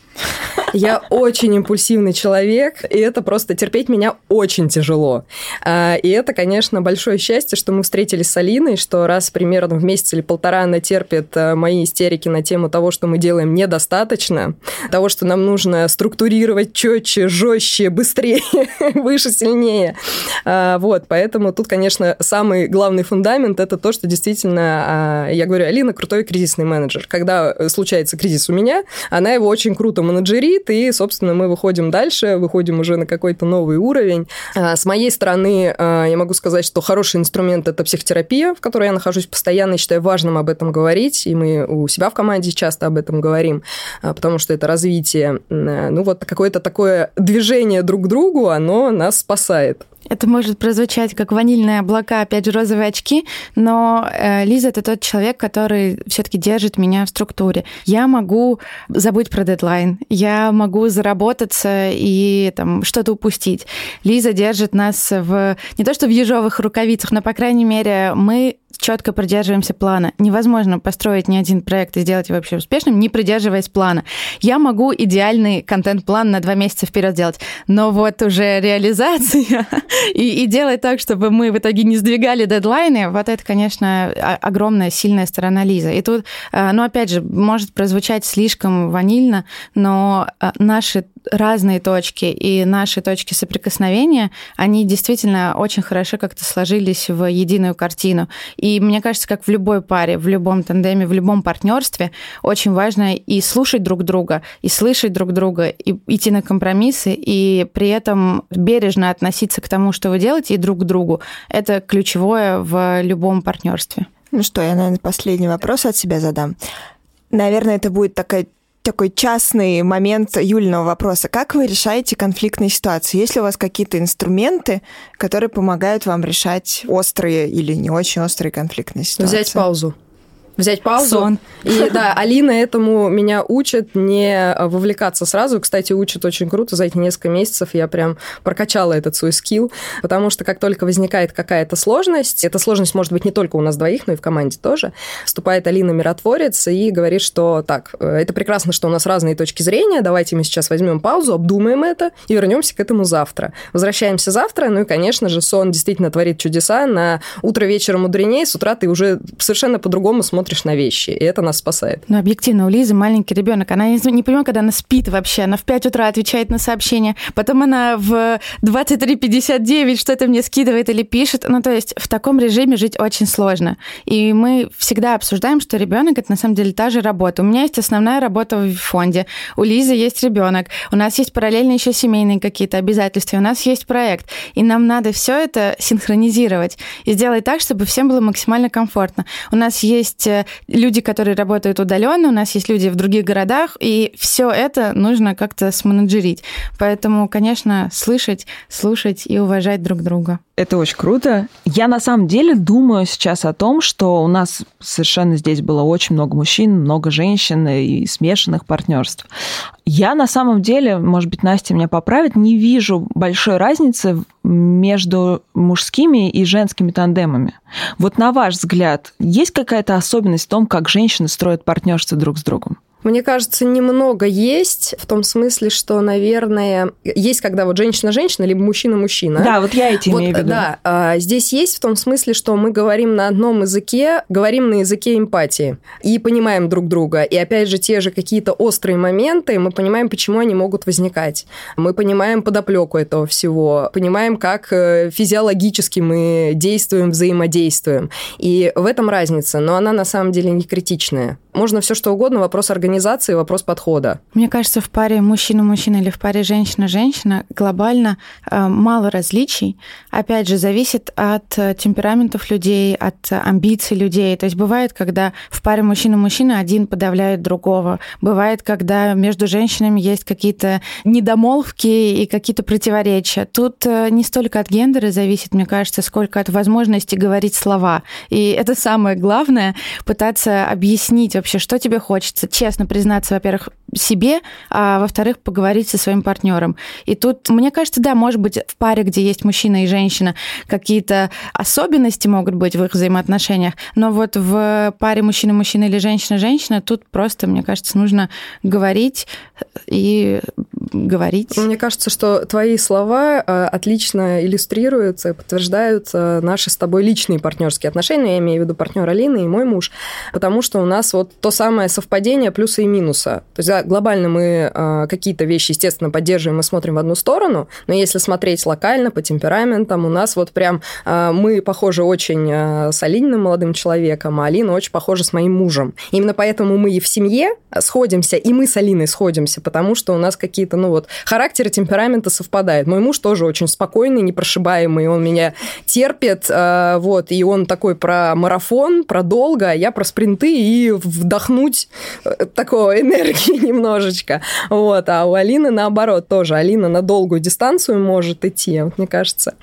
Я очень импульсивный человек, и это просто терпеть меня очень тяжело. А, и это, конечно, большое счастье, что мы встретились с Алиной, что раз примерно в месяц или полтора она терпит э, мои истерики на тему того, что мы делаем недостаточно, того, что нам нужно структурировать четче, жестче, быстрее, <laughs> выше, сильнее. А, вот, поэтому тут, конечно, самый главный фундамент – это то, что действительно, а, я говорю, Алина крутой кризисный менеджер. Когда случается кризис у меня, она его очень круто менеджерит, и, собственно, мы выходим дальше, выходим уже на какой-то новый уровень. А, с моей стороны, я могу сказать, что хороший инструмент – это психотерапия, в которой я нахожусь постоянно, и считаю важным об этом говорить, и мы у себя в команде часто об этом говорим, потому что это развитие. Ну, вот какое-то такое движение друг к другу, оно нас спасает. Это может прозвучать как ванильные облака, опять же, розовые очки, но э, Лиза это тот человек, который все-таки держит меня в структуре. Я могу забыть про дедлайн, я могу заработаться и там что-то упустить. Лиза держит нас в не то что в ежовых рукавицах, но по крайней мере мы четко придерживаемся плана. Невозможно построить ни один проект и сделать его вообще успешным, не придерживаясь плана. Я могу идеальный контент-план на два месяца вперед сделать, но вот уже реализация <laughs> и, и делать так, чтобы мы в итоге не сдвигали дедлайны, вот это, конечно, огромная, сильная сторона Лизы. И тут, э, ну, опять же, может прозвучать слишком ванильно, но э, наши разные точки и наши точки соприкосновения, они действительно очень хорошо как-то сложились в единую картину. И мне кажется, как в любой паре, в любом тандеме, в любом партнерстве, очень важно и слушать друг друга, и слышать друг друга, и идти на компромиссы, и при этом бережно относиться к тому, что вы делаете, и друг к другу. Это ключевое в любом партнерстве. Ну что, я, наверное, последний вопрос от себя задам. Наверное, это будет такая такой частный момент Юлиного вопроса. Как вы решаете конфликтные ситуации? Есть ли у вас какие-то инструменты, которые помогают вам решать острые или не очень острые конфликтные ситуации? Взять паузу взять паузу. Сон. И да, Алина этому меня учит не вовлекаться сразу. Кстати, учит очень круто. За эти несколько месяцев я прям прокачала этот свой скилл, потому что как только возникает какая-то сложность, эта сложность может быть не только у нас двоих, но и в команде тоже, вступает Алина Миротворец и говорит, что так, э, это прекрасно, что у нас разные точки зрения, давайте мы сейчас возьмем паузу, обдумаем это и вернемся к этому завтра. Возвращаемся завтра, ну и, конечно же, сон действительно творит чудеса. На утро вечером мудренее, с утра ты уже совершенно по-другому смотришь смотришь на вещи, и это нас спасает. Ну, объективно, у Лизы маленький ребенок. Она не, не понимает, когда она спит вообще. Она в 5 утра отвечает на сообщения, потом она в 23.59 что-то мне скидывает или пишет. Ну, то есть в таком режиме жить очень сложно. И мы всегда обсуждаем, что ребенок это на самом деле та же работа. У меня есть основная работа в фонде, у Лизы есть ребенок, у нас есть параллельно еще семейные какие-то обязательства, у нас есть проект. И нам надо все это синхронизировать и сделать так, чтобы всем было максимально комфортно. У нас есть люди, которые работают удаленно, у нас есть люди в других городах, и все это нужно как-то сменеджерить. Поэтому, конечно, слышать, слушать и уважать друг друга. Это очень круто. Я на самом деле думаю сейчас о том, что у нас совершенно здесь было очень много мужчин, много женщин и смешанных партнерств. Я на самом деле, может быть, Настя меня поправит, не вижу большой разницы между мужскими и женскими тандемами. Вот на ваш взгляд, есть какая-то особенность в том, как женщины строят партнерство друг с другом? Мне кажется, немного есть, в том смысле, что, наверное, есть, когда вот женщина-женщина, либо мужчина-мужчина. Да, вот я эти вот, имею в виду. Да, а, здесь есть в том смысле, что мы говорим на одном языке, говорим на языке эмпатии и понимаем друг друга. И опять же, те же какие-то острые моменты, мы понимаем, почему они могут возникать. Мы понимаем подоплеку этого всего, понимаем, как э, физиологически мы действуем, взаимодействуем. И в этом разница, но она на самом деле не критичная. Можно все что угодно, вопрос организации, вопрос подхода. Мне кажется, в паре мужчина-мужчина или в паре женщина-женщина глобально э, мало различий. Опять же, зависит от э, темпераментов людей, от амбиций людей. То есть бывает, когда в паре мужчина-мужчина один подавляет другого. Бывает, когда между женщинами есть какие-то недомолвки и какие-то противоречия. Тут э, не столько от гендера зависит, мне кажется, сколько от возможности говорить слова. И это самое главное, пытаться объяснить вообще, что тебе хочется, честно признаться, во-первых, себе, а во-вторых, поговорить со своим партнером. И тут, мне кажется, да, может быть, в паре, где есть мужчина и женщина, какие-то особенности могут быть в их взаимоотношениях, но вот в паре мужчина-мужчина или женщина-женщина тут просто, мне кажется, нужно говорить и говорить. Мне кажется, что твои слова э, отлично иллюстрируются и подтверждают наши с тобой личные партнерские отношения, я имею в виду партнер Алины и мой муж, потому что у нас вот то самое совпадение плюса и минуса. То есть глобально мы э, какие-то вещи, естественно, поддерживаем и смотрим в одну сторону, но если смотреть локально по темпераментам, у нас вот прям э, мы похожи очень с Алининым молодым человеком, а Алина очень похожа с моим мужем. Именно поэтому мы и в семье сходимся, и мы с Алиной сходимся, потому что у нас какие-то, ну вот, характер и темперамента совпадает. Мой муж тоже очень спокойный, непрошибаемый, он меня терпит, вот, и он такой про марафон, про долго, а я про спринты и вдохнуть э, такого энергии немножечко. Вот. А у Алины наоборот тоже. Алина на долгую дистанцию может идти. Вот, мне кажется,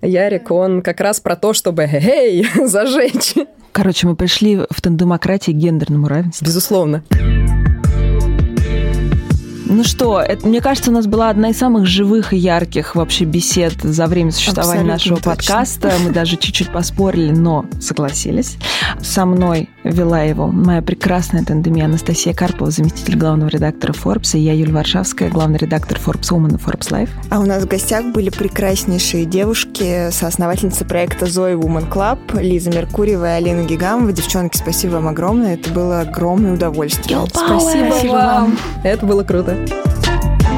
Ярик, он как раз про то, чтобы эй, <laughs> зажечь. Короче, мы пришли в тандемократии к гендерному равенству. Безусловно. Ну что, это, мне кажется, у нас была одна из самых живых и ярких вообще бесед за время существования Абсолютно нашего точно. подкаста. Мы даже чуть-чуть поспорили, но согласились. Со мной вела его моя прекрасная тандемия Анастасия Карпова, заместитель главного редактора Forbes, и я, Юлия Варшавская, главный редактор Forbes Woman и Forbes Life. А у нас в гостях были прекраснейшие девушки, соосновательницы проекта Zoe Woman Club, Лиза Меркурьева и Алина Гигамова. Девчонки, спасибо вам огромное. Это было огромное удовольствие. Спасибо, спасибо вам. Это было круто. Thank you.